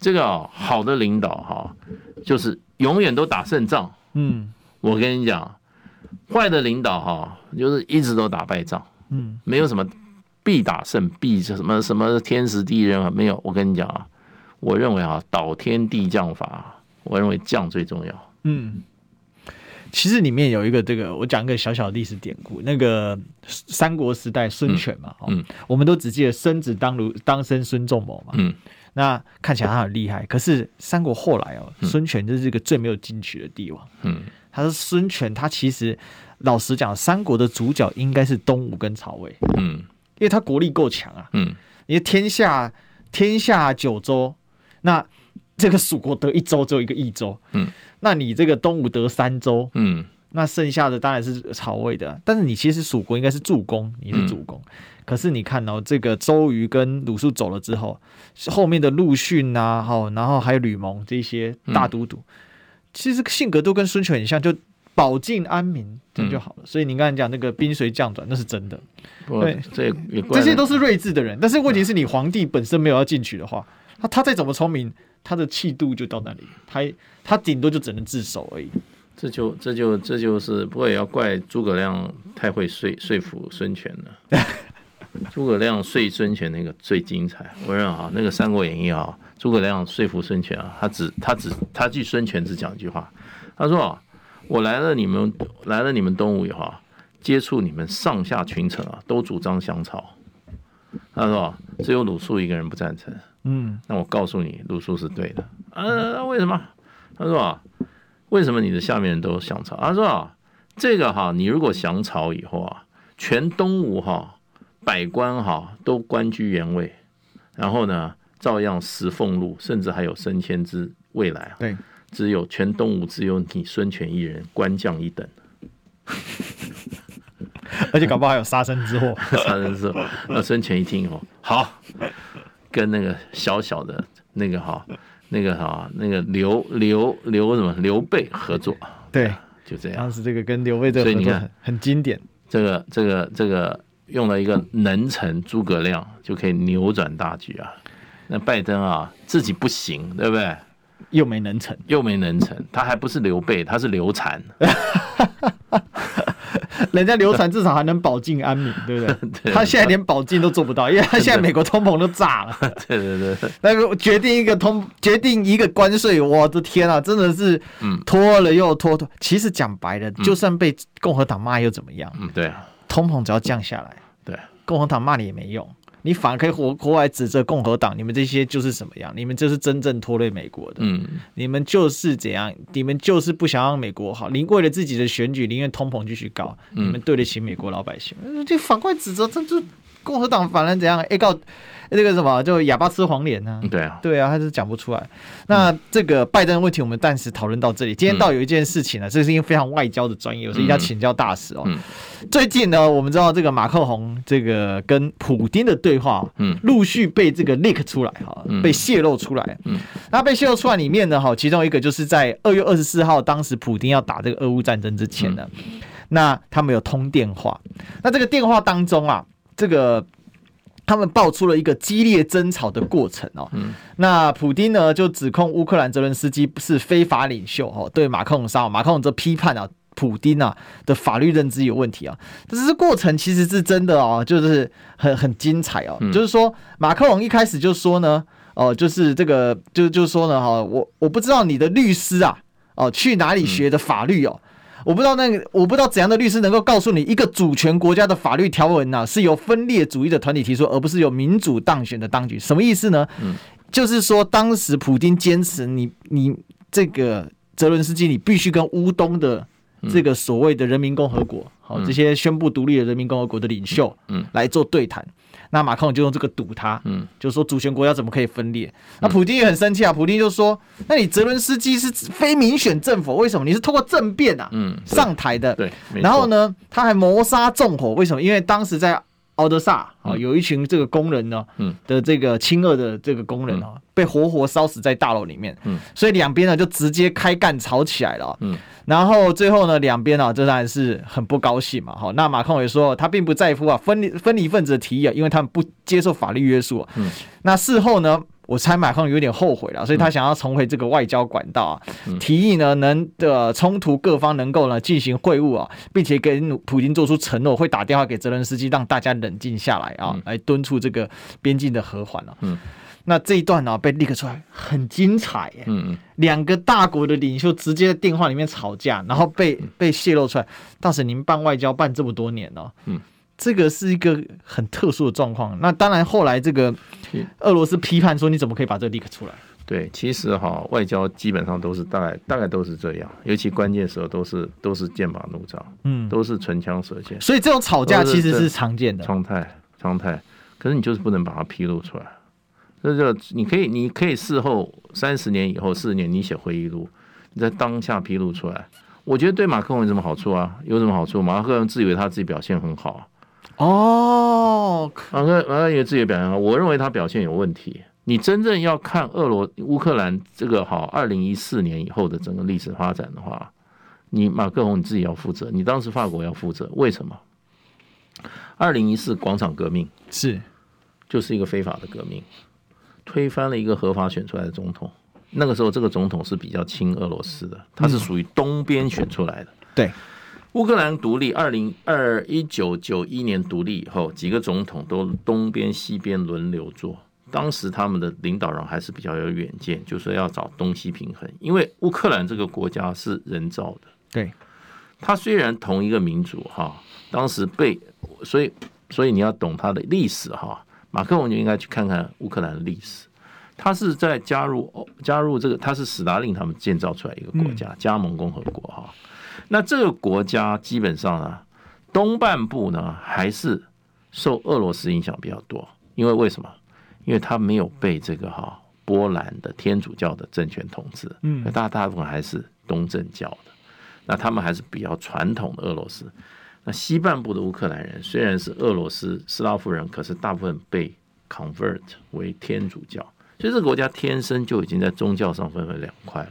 这个啊，好的领导哈，就是永远都打胜仗。嗯，我跟你讲，坏的领导哈，就是一直都打败仗。嗯，没有什么必打胜必什么什么天时地利人和没有。我跟你讲啊，我认为啊，倒天地将法，我认为将最重要。嗯。其实里面有一个这个，我讲一个小小的历史典故。那个三国时代孙权嘛，嗯，我们都只记得孙子当如当生孙仲谋嘛，嗯，那看起来他很厉害。可是三国后来哦，孙权就是一个最没有进取的帝王，嗯，他说孙权他其实老实讲，三国的主角应该是东吴跟曹魏，嗯，因为他国力够强啊，嗯，因为天下天下九州，那这个蜀国得一州只有一个益州，嗯。那你这个东吴得三州，嗯，那剩下的当然是曹魏的。但是你其实蜀国应该是助攻，你是主攻。嗯、可是你看哦，这个周瑜跟鲁肃走了之后，后面的陆逊啊，好，然后还有吕蒙这些大都督，嗯、其实性格都跟孙权很像，就保境安民就好了。嗯、所以你刚才讲那个兵随将转，那是真的。对，这这些都是睿智的人。但是问题是你皇帝本身没有要进取的话，他他再怎么聪明。他的气度就到那里，他他顶多就只能自首而已。这就这就这就是，不过也要怪诸葛亮太会说说服孙权了。诸葛亮说孙权那个最精彩，我认为啊，那个《三国演义》啊，诸葛亮说服孙权啊，他只他只他去孙权只讲一句话，他说啊，我来了你们来了你们东吴以后啊，接触你们上下群臣啊，都主张降曹。他说只有鲁肃一个人不赞成。嗯，那我告诉你，鲁肃是对的。啊，为什么？他说啊，为什么你的下面人都降曹？他说啊，这个哈，你如果降曹以后啊，全东吴哈，百官哈都官居原位，然后呢，照样食俸禄，甚至还有升迁之未来。对，只有全东吴只有你孙权一人官降一等，而且搞不好还有杀身之祸。杀身之祸。那孙权一听哦，好。跟那个小小的那个哈，那个哈，那个刘刘刘什么刘备合作，对，就这样。当时这个跟刘备这个合作，所以你看很经典。这个这个这个用了一个能臣诸葛亮就可以扭转大局啊。那拜登啊自己不行，对不对？又没能成，又没能成，他还不是刘备，他是刘禅。人家流传至少还能保境安民，对不对？对他现在连保境都做不到，因为 他现在美国通膨都炸了。对对对，那个决定一个通，决定一个关税，我的天啊，真的是拖了又拖拖。其实讲白了，就算被共和党骂又怎么样？嗯，对啊，通膨只要降下来，对，共和党骂你也没用。你反而可以活活来指责共和党，你们这些就是什么样？你们就是真正拖累美国的。嗯，你们就是怎样？你们就是不想让美国好，您为了自己的选举，宁愿通膨继续搞。嗯，你们对得起美国老百姓？就反过来指责，这这共和党反而怎样？哎，告。那个什么，就哑巴吃黄连呢？对啊，对啊，他是讲不出来。那这个拜登问题，我们暂时讨论到这里。今天倒有一件事情呢，这是一个非常外交的专业，我是一定要请教大使哦。最近呢，我们知道这个马克宏这个跟普丁的对话，嗯，陆续被这个 leak 出来哈，被泄露出来。嗯，那被泄露出来里面呢，哈，其中一个就是在二月二十四号，当时普丁要打这个俄乌战争之前呢，那他们有通电话。那这个电话当中啊，这个。他们爆出了一个激烈争吵的过程哦，嗯、那普丁呢就指控乌克兰泽伦斯基是非法领袖哦，对马克龙上，马克龙则批判啊普丁啊的法律认知有问题啊，但是过程其实是真的哦，就是很很精彩哦，嗯、就是说马克龙一开始就说呢，哦，就是这个就就是说呢哈，我我不知道你的律师啊，哦去哪里学的法律哦。嗯我不知道那个，我不知道怎样的律师能够告诉你，一个主权国家的法律条文呢、啊，是由分裂主义的团体提出，而不是由民主当选的当局。什么意思呢？嗯，就是说当时普京坚持你，你你这个泽伦斯基，你必须跟乌东的这个所谓的人民共和国，好、嗯、这些宣布独立的人民共和国的领袖，嗯，来做对谈。那马克龙就用这个堵他，嗯，就说主权国家怎么可以分裂？那普京也很生气啊，普京就说：“那你泽伦斯基是非民选政府，为什么？你是通过政变啊，嗯，上台的？对，然后呢，他还谋杀纵火，为什么？因为当时在奥德萨啊，有一群这个工人呢，嗯，的这个亲俄的这个工人啊，被活活烧死在大楼里面，嗯，所以两边呢就直接开干吵起来了，嗯，然后最后呢，两边啊，这当然是很不高兴嘛，哈，那马克龙也说他并不在乎啊分离分离分子的提议啊，因为他们不接受法律约束，嗯，那事后呢？我猜马克龙有点后悔了，所以他想要重回这个外交管道啊，嗯、提议呢能的冲突各方能够呢进行会晤啊，并且给普京做出承诺，会打电话给泽连斯基，让大家冷静下来啊，嗯、来敦促这个边境的和缓了。嗯，那这一段呢、啊、被 leak 出来，很精彩耶。嗯嗯，两个大国的领袖直接在电话里面吵架，然后被被泄露出来。大使，您办外交办这么多年哦，嗯。这个是一个很特殊的状况。那当然，后来这个俄罗斯批判说：“你怎么可以把这个 leak 出来？”对，其实哈，外交基本上都是大概大概都是这样，尤其关键时候都是都是剑拔弩张，嗯，都是唇枪舌剑。所以这种吵架其实是常见的常态，常态。可是你就是不能把它披露出来。这就你可以，你可以事后三十年以后，四十年你写回忆录，你在当下披露出来，我觉得对马克龙有什么好处啊？有什么好处？马克龙自以为他自己表现很好。哦，马克马克也自己表现好，我认为他表现有问题。你真正要看俄罗乌克兰这个好二零一四年以后的整个历史发展的话，你马克龙你自己要负责，你当时法国要负责。为什么？二零一四广场革命是就是一个非法的革命，推翻了一个合法选出来的总统。那个时候这个总统是比较亲俄罗斯的，他是属于东边选出来的。嗯、对。乌克兰独立，二零二一九九一年独立以后，几个总统都东边西边轮流做。当时他们的领导人还是比较有远见，就是说要找东西平衡。因为乌克兰这个国家是人造的，对，它虽然同一个民族哈，当时被所以所以你要懂它的历史哈。马克龙就应该去看看乌克兰的历史，他是在加入加入这个，他是史达林他们建造出来一个国家，嗯、加盟共和国哈。那这个国家基本上呢，东半部呢还是受俄罗斯影响比较多，因为为什么？因为他没有被这个哈波兰的天主教的政权统治，嗯，大大部分还是东正教的，那他们还是比较传统的俄罗斯。那西半部的乌克兰人虽然是俄罗斯斯拉夫人，可是大部分被 convert 为天主教，所以这个国家天生就已经在宗教上分为两块了。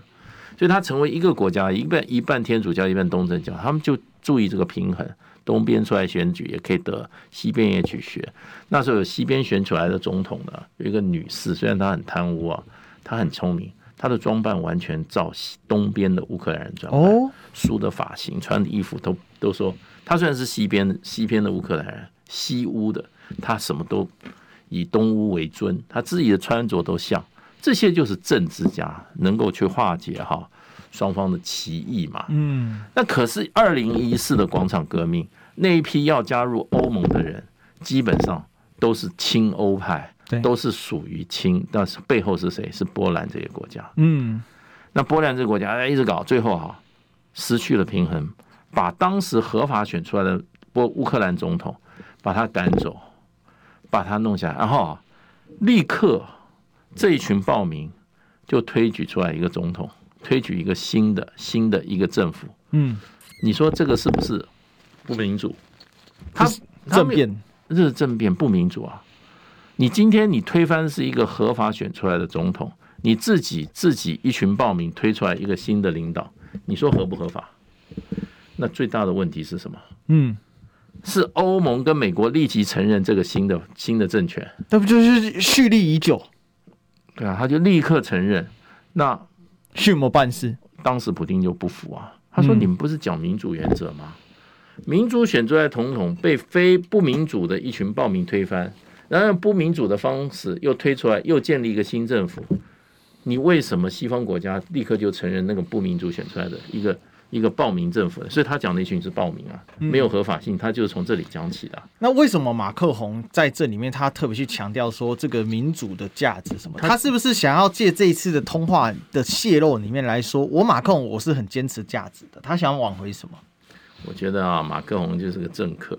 所以它成为一个国家，一半一半天主教，一半东正教，他们就注意这个平衡。东边出来选举也可以得，西边也去学。那时候有西边选出来的总统呢，有一个女士，虽然她很贪污啊，她很聪明，她的装扮完全照东边的乌克兰人装扮，哦，梳的发型、穿的衣服都都说，她虽然是西边西边的乌克兰人，西乌的，他什么都以东乌为尊，他自己的穿着都像。这些就是政治家能够去化解哈双方的歧义嘛。嗯，那可是二零一四的广场革命那一批要加入欧盟的人，基本上都是亲欧派，都是属于亲，但是背后是谁？是波兰这些国家。嗯，那波兰这个国家哎一直搞，最后哈失去了平衡，把当时合法选出来的波乌克兰总统把他赶走，把他弄下来，然后立刻。这一群暴民就推举出来一个总统，推举一个新的新的一个政府。嗯，你说这个是不是不民主？他政变，这是政变，不民主啊！你今天你推翻是一个合法选出来的总统，你自己自己一群暴民推出来一个新的领导，你说合不合法？那最大的问题是什么？嗯，是欧盟跟美国立即承认这个新的新的政权，那不就是蓄力已久？对啊，他就立刻承认，那蓄谋办事。当时普京就不服啊，他说：“你们不是讲民主原则吗？嗯、民主选出来总统被非不民主的一群暴民推翻，然后用不民主的方式又推出来，又建立一个新政府，你为什么西方国家立刻就承认那个不民主选出来的一个？”一个暴民政府的，所以他讲的一群是暴民啊，没有合法性，他就是从这里讲起的。那为什么马克宏在这里面他特别去强调说这个民主的价值什么？他是不是想要借这一次的通话的泄露里面来说，我马克宏我是很坚持价值的，他想挽回什么？我觉得啊，马克宏就是个政客，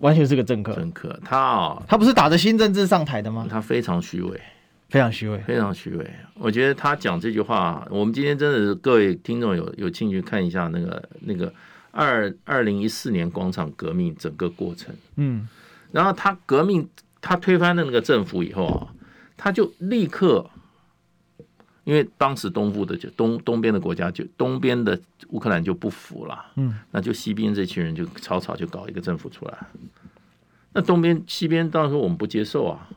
完全是个政客。政客，他啊，他不是打着新政治上台的吗？他非常虚伪。非常虚伪，非常虚伪。我觉得他讲这句话，我们今天真的是各位听众有有兴趣看一下那个那个二二零一四年广场革命整个过程。嗯，然后他革命，他推翻了那个政府以后啊，他就立刻，因为当时东部的就东东边的国家就东边的乌克兰就不服了，嗯，那就西边这群人就草草就搞一个政府出来，那东边西边当时我们不接受啊，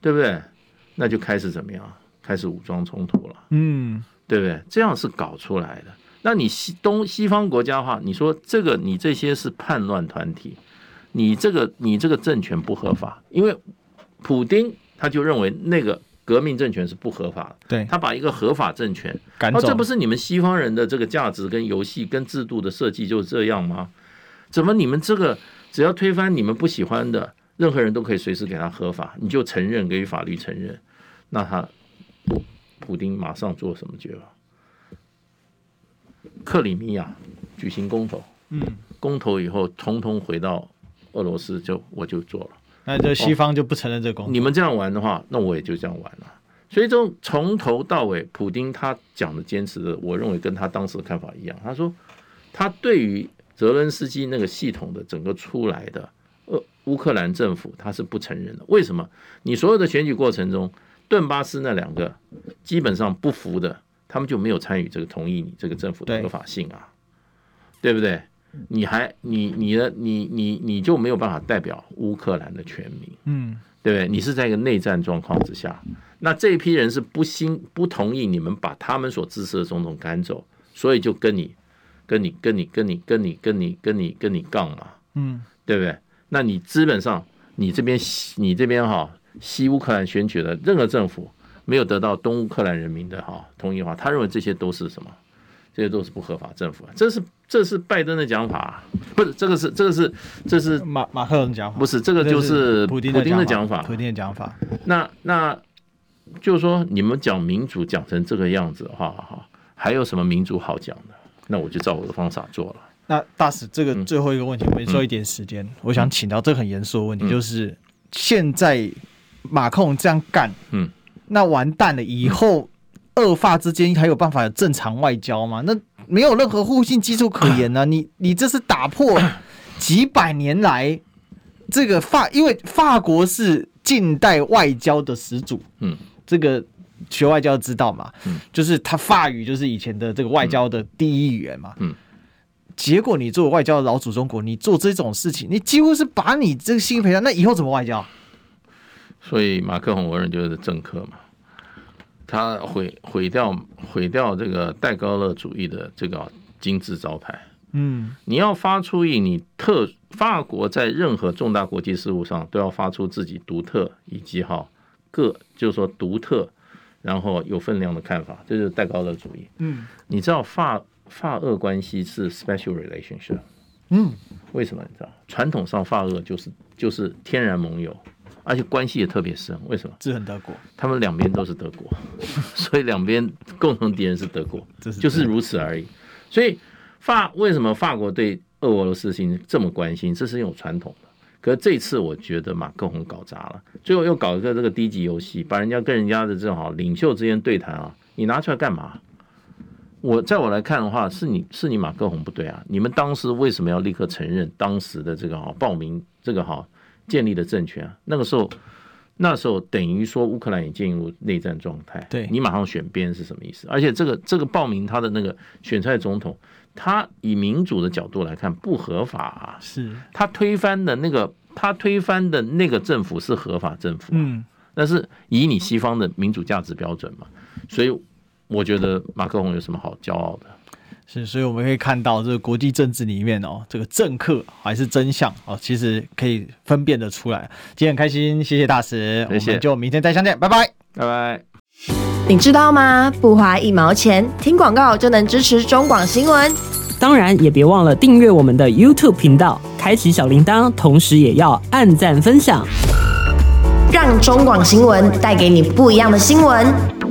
对不对？那就开始怎么样？开始武装冲突了，嗯，对不对？这样是搞出来的。那你西东西方国家的话，你说这个你这些是叛乱团体，你这个你这个政权不合法，因为普丁他就认为那个革命政权是不合法的，对，他把一个合法政权赶走，这不是你们西方人的这个价值跟游戏跟制度的设计就是这样吗？怎么你们这个只要推翻你们不喜欢的，任何人都可以随时给他合法，你就承认给予法律承认，那他普丁马上做什么决定？克里米亚举行公投，嗯，公投以后，统统回到俄罗斯，就我就做了。那这西方就不承认这个公投。你们这样玩的话，那我也就这样玩了。所以，从从头到尾，普丁他讲的坚持的，我认为跟他当时的看法一样。他说，他对于泽伦斯基那个系统的整个出来的呃乌克兰政府，他是不承认的。为什么？你所有的选举过程中，顿巴斯那两个基本上不服的。他们就没有参与这个同意你这个政府的合法性啊，对，对不对？你还你你的你你你就没有办法代表乌克兰的全民，嗯，对不对？你是在一个内战状况之下，那这一批人是不兴不同意你们把他们所支持的总统赶走，所以就跟你跟你跟你跟你跟你跟你跟你跟你杠嘛，嗯，对不对？那你基本上你这边你这边哈西乌克兰选举的任何政府。没有得到东乌克兰人民的哈同意的话，他认为这些都是什么？这些都是不合法政府。这是这是拜登的讲法，不是这个是这个是这是马马克龙讲法，不是这个就是普丁的讲法。普丁的讲法。那那就是说你们讲民主讲成这个样子，哈哈，还有什么民主好讲的？那我就照我的方法做了。那大使，这个最后一个问题，我们说一点时间，我想请到这个很严肃的问题，就是现在马克龙这样干，嗯。那完蛋了！以后恶法之间还有办法有正常外交吗？那没有任何互信基础可言呢、啊。你你这是打破几百年来这个法，因为法国是近代外交的始祖。嗯，这个学外交知道嘛？嗯，就是他法语就是以前的这个外交的第一语言嘛。嗯，结果你作为外交的老祖宗国，你做这种事情，你几乎是把你这个心赔上。那以后怎么外交？所以马克宏，我认为就是政客嘛，他毁毁掉毁掉这个戴高乐主义的这个金字招牌。嗯，你要发出一你特法国在任何重大国际事务上都要发出自己独特以及哈个就是说独特，然后有分量的看法，这就是戴高乐主义。嗯，你知道法法俄关系是 special relationship。嗯，为什么？你知道传统上法俄就是就是天然盟友。而且关系也特别深，为什么？是很德国，他们两边都是德国，所以两边共同敌人是德国，就是如此而已。所以法为什么法国对俄罗斯事情这么关心？这是有传统的。可是这次我觉得马克宏搞砸了，最后又搞一个这个低级游戏，把人家跟人家的这种好领袖之间对谈啊，你拿出来干嘛？我在我来看的话，是你是你马克宏不对啊！你们当时为什么要立刻承认当时的这个哈报名这个哈？建立的政权啊，那个时候，那时候等于说乌克兰也进入内战状态。对，你马上选边是什么意思？而且这个这个报名他的那个选出来总统，他以民主的角度来看不合法啊。是，他推翻的那个他推翻的那个政府是合法政府。嗯，但是以你西方的民主价值标准嘛，所以我觉得马克龙有什么好骄傲的？是，所以我们可以看到，这个国际政治里面哦，这个政客还是真相哦，其实可以分辨得出来。今天很开心，谢谢大使，谢谢，我们就明天再相见，拜拜，拜拜。你知道吗？不花一毛钱，听广告就能支持中广新闻。当然，也别忘了订阅我们的 YouTube 频道，开启小铃铛，同时也要按赞分享，让中广新闻带给你不一样的新闻。